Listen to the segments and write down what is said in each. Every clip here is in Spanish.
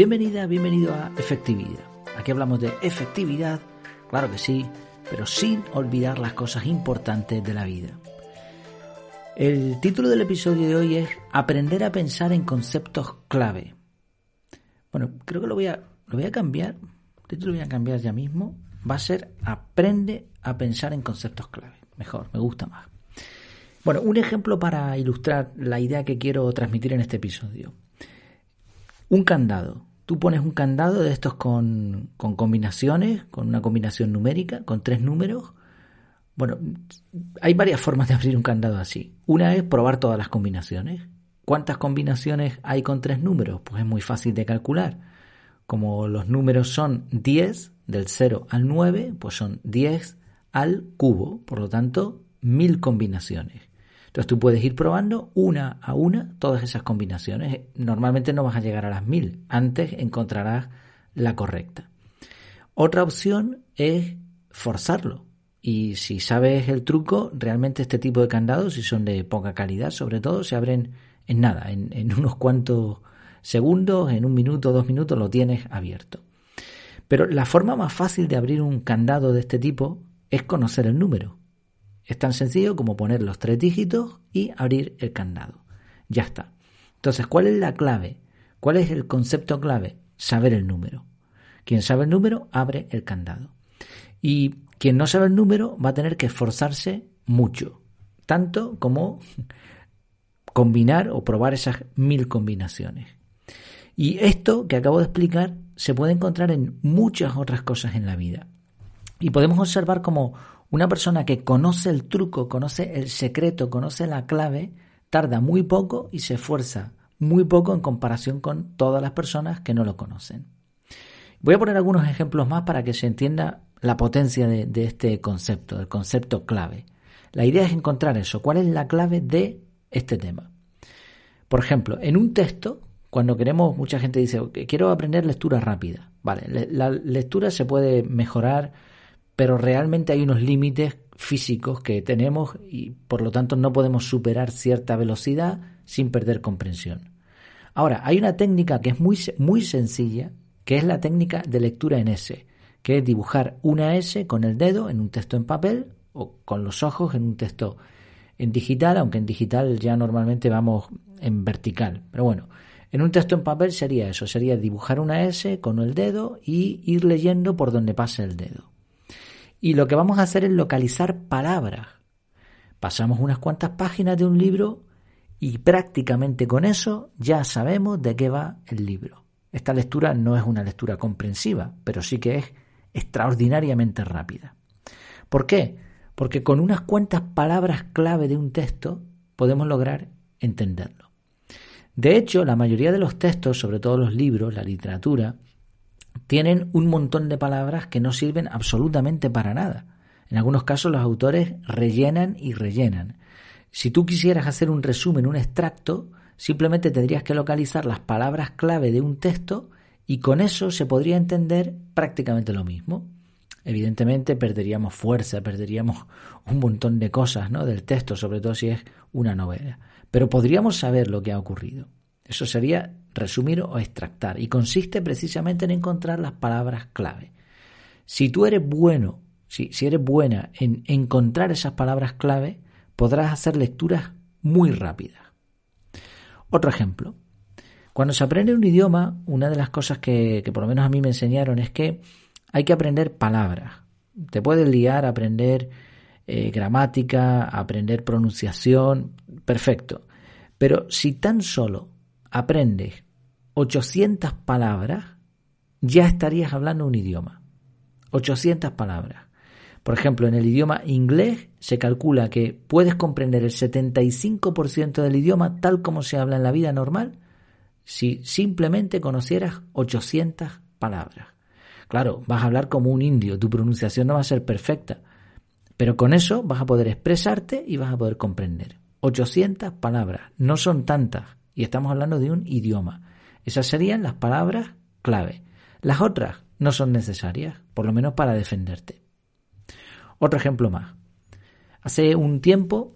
Bienvenida, bienvenido a Efectividad. Aquí hablamos de efectividad, claro que sí, pero sin olvidar las cosas importantes de la vida. El título del episodio de hoy es Aprender a pensar en conceptos clave. Bueno, creo que lo voy a, lo voy a cambiar. El título lo voy a cambiar ya mismo. Va a ser Aprende a pensar en conceptos clave. Mejor, me gusta más. Bueno, un ejemplo para ilustrar la idea que quiero transmitir en este episodio. Un candado. Tú pones un candado de estos con, combinaciones, con una combinación numérica, con tres números. Bueno, hay varias formas de abrir un candado así. Una es probar todas las combinaciones. ¿Cuántas combinaciones hay con tres números? Pues es muy fácil de calcular. Como los números son 10, del 0 al 9, pues son 10 al cubo, por lo tanto, mil combinaciones. Entonces tú puedes ir probando una a una todas esas combinaciones. Normalmente no vas a llegar a las mil, antes encontrarás la correcta. Otra opción es forzarlo. Y si sabes el truco, realmente este tipo de candados, si son de poca calidad, sobre todo, se abren en nada, en, unos cuantos segundos, en un minuto, dos minutos, lo tienes abierto. Pero la forma más fácil de abrir un candado de este tipo es conocer el número. Es tan sencillo como poner los tres dígitos y abrir el candado. Ya está. Entonces, ¿cuál es la clave? ¿Cuál es el concepto clave? Saber el número. Quien sabe el número abre el candado. Y quien no sabe el número va a tener que esforzarse mucho, tanto como combinar o probar esas mil combinaciones. Y esto que acabo de explicar se puede encontrar en muchas otras cosas en la vida. Y podemos observar como una persona que conoce el truco, conoce el secreto, conoce la clave, tarda muy poco y se esfuerza muy poco en comparación con todas las personas que no lo conocen. Voy a poner algunos ejemplos más para que se entienda la potencia de, este concepto, del concepto clave. La idea es encontrar eso, cuál es la clave de este tema. Por ejemplo, en un texto, cuando queremos, mucha gente dice, quiero aprender lectura rápida. Vale, la lectura se puede mejorar pero realmente hay unos límites físicos que tenemos y por lo tanto no podemos superar cierta velocidad sin perder comprensión. Ahora, hay una técnica que es muy, muy sencilla, que es la técnica de lectura en S, que es dibujar una S con el dedo en un texto en papel o con los ojos en un texto en digital, aunque en digital ya normalmente vamos en vertical. Pero bueno, en un texto en papel sería eso, sería dibujar una S con el dedo y ir leyendo por donde pase el dedo. Y lo que vamos a hacer es localizar palabras. Pasamos unas cuantas páginas de un libro y prácticamente con eso ya sabemos de qué va el libro. Esta lectura no es una lectura comprensiva, pero sí que es extraordinariamente rápida. ¿Por qué? Porque con unas cuantas palabras clave de un texto podemos lograr entenderlo. De hecho, la mayoría de los textos, sobre todo los libros, la literatura, tienen un montón de palabras que no sirven absolutamente para nada. En algunos casos los autores rellenan y rellenan. Si tú quisieras hacer un resumen, un extracto, simplemente tendrías que localizar las palabras clave de un texto y con eso se podría entender prácticamente lo mismo. Evidentemente perderíamos fuerza, perderíamos un montón de cosas ¿no? del texto, sobre todo si es una novela. Pero podríamos saber lo que ha ocurrido. Eso sería resumir o extractar y consiste precisamente en encontrar las palabras clave. Si tú eres bueno, si, si eres buena en encontrar esas palabras clave, podrás hacer lecturas muy rápidas. Otro ejemplo. Cuando se aprende un idioma, una de las cosas que, que por lo menos a mí me enseñaron es que hay que aprender palabras. Te puedes liar a aprender eh, gramática, aprender pronunciación, perfecto. Pero si tan solo aprendes 800 palabras, ya estarías hablando un idioma. 800 palabras. Por ejemplo, en el idioma inglés se calcula que puedes comprender el 75% del idioma tal como se habla en la vida normal si simplemente conocieras 800 palabras. Claro, vas a hablar como un indio, tu pronunciación no va a ser perfecta, pero con eso vas a poder expresarte y vas a poder comprender. 800 palabras, no son tantas, y estamos hablando de un idioma. Esas serían las palabras clave. Las otras no son necesarias, por lo menos para defenderte. Otro ejemplo más. Hace un tiempo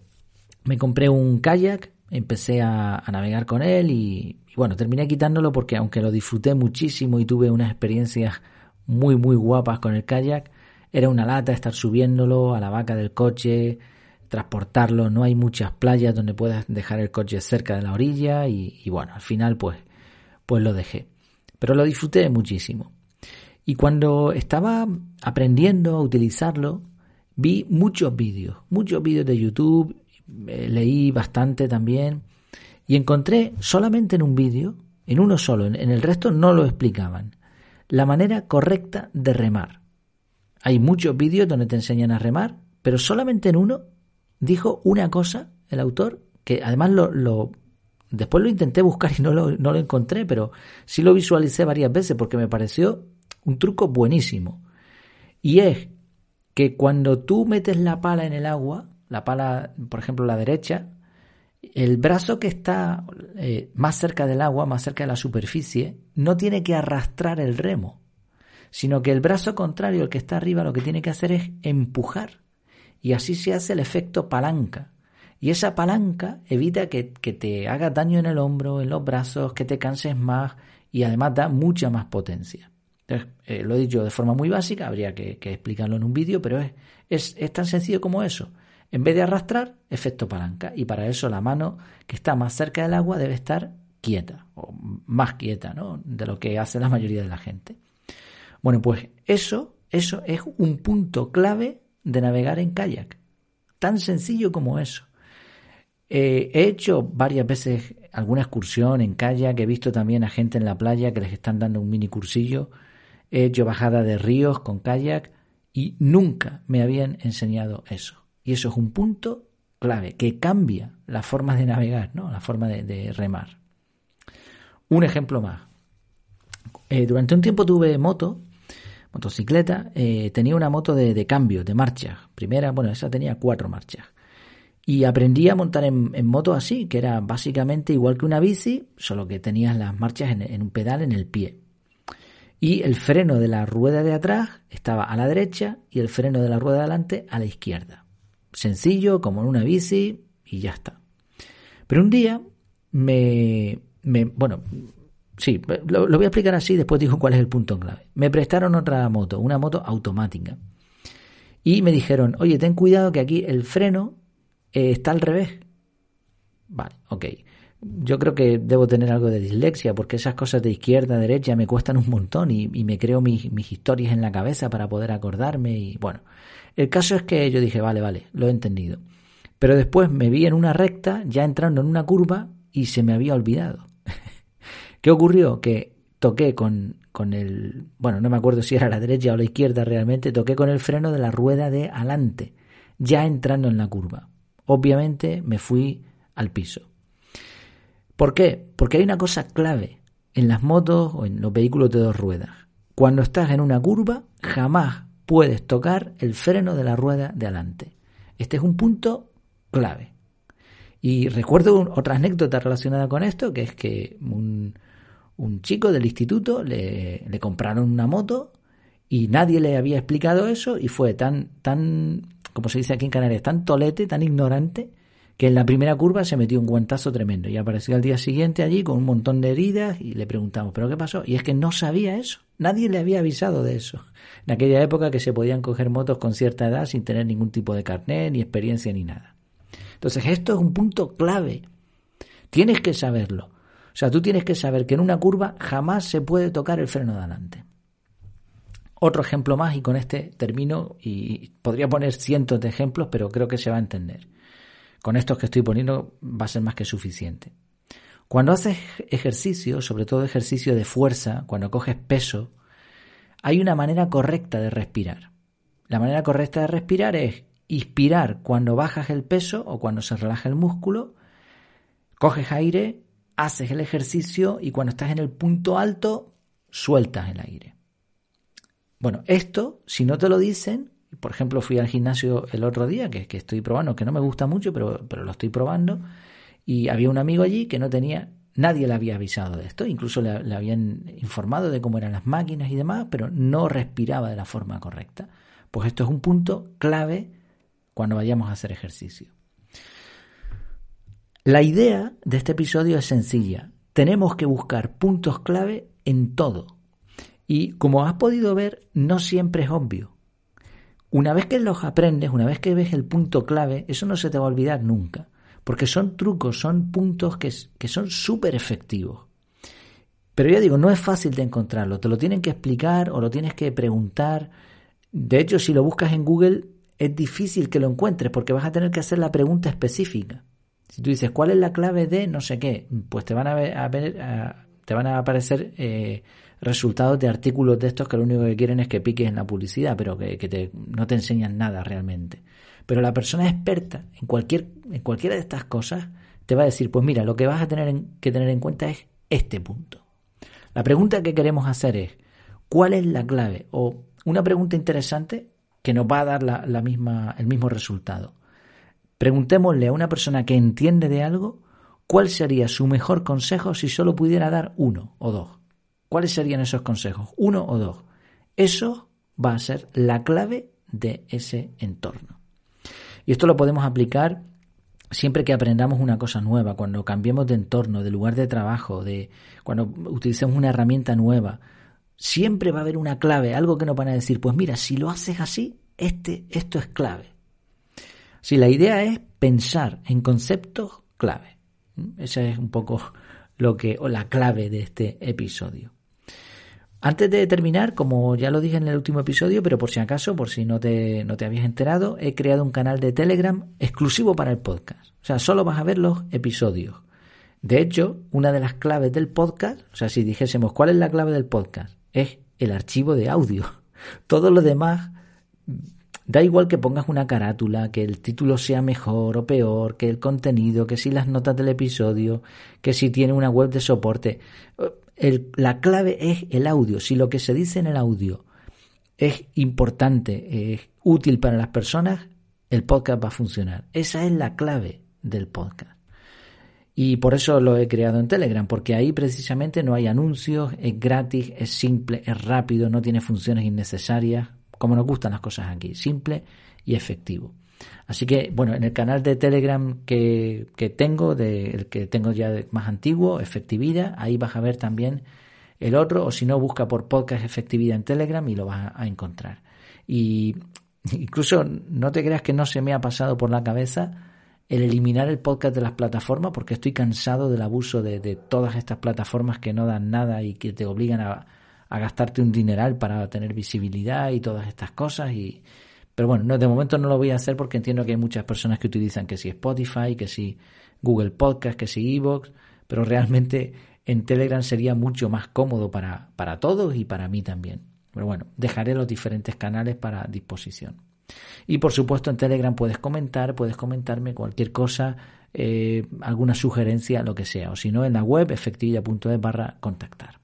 me compré un kayak, empecé a, navegar con él y, bueno, terminé quitándolo porque aunque lo disfruté muchísimo y tuve unas experiencias muy, muy guapas con el kayak, era una lata estar subiéndolo a la vaca del coche, transportarlo, no hay muchas playas donde puedas dejar el coche cerca de la orilla y, bueno, al final pues, pues lo dejé. Pero lo disfruté muchísimo. Y cuando estaba aprendiendo a utilizarlo, vi muchos vídeos, muchos vídeos de YouTube, eh, leí bastante también y encontré solamente en un vídeo, en uno solo, en el resto no lo explicaban, la manera correcta de remar. Hay muchos vídeos donde te enseñan a remar, pero solamente en uno dijo una cosa el autor, que además lo, después lo intenté buscar y no lo, no lo encontré, pero sí lo visualicé varias veces porque me pareció un truco buenísimo. Y es que cuando tú metes la pala en el agua, la pala, por ejemplo, la derecha, el brazo que está eh, más cerca del agua, más cerca de la superficie, no tiene que arrastrar el remo, sino que el brazo contrario, el que está arriba, lo que tiene que hacer es empujar. Y así se hace el efecto palanca. Y esa palanca evita que, te haga daño en el hombro, en los brazos, que te canses más y además da mucha más potencia. Eh, lo he dicho de forma muy básica, habría que, explicarlo en un vídeo, pero es, es tan sencillo como eso. En vez de arrastrar, efecto palanca. Y para eso la mano que está más cerca del agua debe estar quieta, o más quieta, ¿no? De lo que hace la mayoría de la gente. Bueno, pues eso, eso es un punto clave de navegar en kayak. Tan sencillo como eso. Eh, he hecho varias veces alguna excursión en kayak, he visto también a gente en la playa que les están dando un mini cursillo, he hecho bajada de ríos con kayak y nunca me habían enseñado eso. Y eso es un punto clave que cambia la forma de navegar, ¿no? la forma de, remar. Un ejemplo más. Eh, durante un tiempo tuve moto, motocicleta, eh, tenía una moto de, cambio, de marcha. Primera, bueno, esa tenía cuatro marchas. Y aprendí a montar en, moto así, que era básicamente igual que una bici, solo que tenías las marchas en un pedal en el pie. Y el freno de la rueda de atrás estaba a la derecha y el freno de la rueda de adelante a la izquierda sencillo, como en una bici, y ya está. Pero un día me, me bueno, sí, lo, voy a explicar así, después digo cuál es el punto clave. Me prestaron otra moto, una moto automática. Y me dijeron, oye, ten cuidado que aquí el freno eh, está al revés. Vale, ok. Yo creo que debo tener algo de dislexia porque esas cosas de izquierda a derecha me cuestan un montón y, me creo mis, mis historias en la cabeza para poder acordarme y bueno, el caso es que yo dije, vale, vale, lo he entendido. Pero después me vi en una recta, ya entrando en una curva, y se me había olvidado. ¿Qué ocurrió? Que toqué con, con el, bueno, no me acuerdo si era la derecha o la izquierda realmente, toqué con el freno de la rueda de adelante, ya entrando en la curva. Obviamente me fui al piso. ¿Por qué? Porque hay una cosa clave en las motos o en los vehículos de dos ruedas. Cuando estás en una curva, jamás puedes tocar el freno de la rueda de adelante. Este es un punto clave. Y recuerdo otra anécdota relacionada con esto, que es que un, chico del instituto le, le, compraron una moto y nadie le había explicado eso y fue tan, tan, como se dice aquí en Canarias, tan tolete, tan ignorante, que en la primera curva se metió un guantazo tremendo y apareció al día siguiente allí con un montón de heridas y le preguntamos, ¿pero qué pasó? Y es que no sabía eso, nadie le había avisado de eso. En aquella época que se podían coger motos con cierta edad sin tener ningún tipo de carnet, ni experiencia, ni nada. Entonces esto es un punto clave. Tienes que saberlo. O sea, tú tienes que saber que en una curva jamás se puede tocar el freno de adelante. Otro ejemplo más y con este termino y podría poner cientos de ejemplos, pero creo que se va a entender con estos que estoy poniendo va a ser más que suficiente. Cuando haces ejercicio, sobre todo ejercicio de fuerza, cuando coges peso, hay una manera correcta de respirar. La manera correcta de respirar es inspirar cuando bajas el peso o cuando se relaja el músculo, coges aire, haces el ejercicio y cuando estás en el punto alto, sueltas el aire. Bueno, esto, si no te lo dicen, por ejemplo, fui al gimnasio el otro día, que, que estoy probando, que no me gusta mucho, pero, pero lo estoy probando, y había un amigo allí que no tenía, nadie le había avisado de esto, incluso le, le habían informado de cómo eran las máquinas y demás, pero no respiraba de la forma correcta. Pues esto es un punto clave cuando vayamos a hacer ejercicio. La idea de este episodio es sencilla. tenemos que buscar puntos clave en todo. Y como has podido ver, no siempre es obvio. Una vez que los aprendes, una vez que ves el punto clave, eso no se te va a olvidar nunca. Porque son trucos, son puntos que, son súper efectivos. Pero ya digo, no es fácil de encontrarlo. Te lo tienen que explicar o lo tienes que preguntar. De hecho, si lo buscas en Google, es difícil que lo encuentres porque vas a tener que hacer la pregunta específica. Si tú dices, ¿cuál es la clave de no sé qué? Pues te van a, ver, te van a aparecer eh, resultados de artículos de estos que lo único que quieren es que piques en la publicidad, pero que, te, no te enseñan nada realmente. Pero la persona experta en, cualquier, en cualquiera de estas cosas te va a decir, pues mira, lo que vas a tener que tener en cuenta es este punto. La pregunta que queremos hacer es, ¿cuál es la clave? O una pregunta interesante que nos va a dar la misma, el mismo resultado. Preguntémosle a una persona que entiende de algo cuál sería su mejor consejo si solo pudiera dar uno o dos. ¿Cuáles serían esos consejos? Uno o dos. Eso va a ser la clave de ese entorno. Y esto lo podemos aplicar siempre que aprendamos una cosa nueva, cuando cambiemos de entorno, de lugar de trabajo, de cuando utilicemos una herramienta nueva, siempre va a haber una clave, algo que nos van a decir, pues mira, si lo haces así, este, esto es clave. Si la idea es pensar en conceptos clave. Esa es un poco lo que, o la clave de este episodio. Antes de terminar, como ya lo dije en el último episodio, pero por si acaso, por si no te, no te habías enterado, he creado un canal de Telegram exclusivo para el podcast. O sea, solo vas a ver los episodios. De hecho, una de las claves del podcast, o sea, si dijésemos cuál es la clave del podcast, es el archivo de audio. Todo lo demás Da igual que pongas una carátula, que el título sea mejor o peor, que el contenido, que si las notas del episodio, que si tiene una web de soporte. la clave es el audio. Si lo que se dice en el audio es importante, es útil para las personas, el podcast va a funcionar. Esa es la clave del podcast. Y por eso lo he creado en Telegram, porque ahí precisamente no hay anuncios, es gratis, es simple, es rápido, no tiene funciones innecesarias, como nos gustan las cosas aquí, simple y efectivo. Así que, bueno, en el canal de Telegram que, tengo, de, el que tengo ya más antiguo, Efectividad, ahí vas a ver también el otro, o si no, busca por podcast Efectividad en Telegram y lo vas a, encontrar. Y incluso no te creas que no se me ha pasado por la cabeza el eliminar el podcast de las plataformas, porque estoy cansado del abuso de todas estas plataformas que no dan nada y que te obligan a, a gastarte un dineral para tener visibilidad y todas estas cosas. Y, pero bueno, de momento no lo voy a hacer porque entiendo que hay muchas personas que utilizan que si Spotify, que si Google Podcast, que si Evox, pero realmente en Telegram sería mucho más cómodo para, para todos y para mí también. Pero bueno, dejaré los diferentes canales para disposición. Y por supuesto en Telegram puedes comentar, puedes comentarme cualquier cosa, eh, alguna sugerencia, lo que sea. O si no, en la web efectividad.es barra contactar.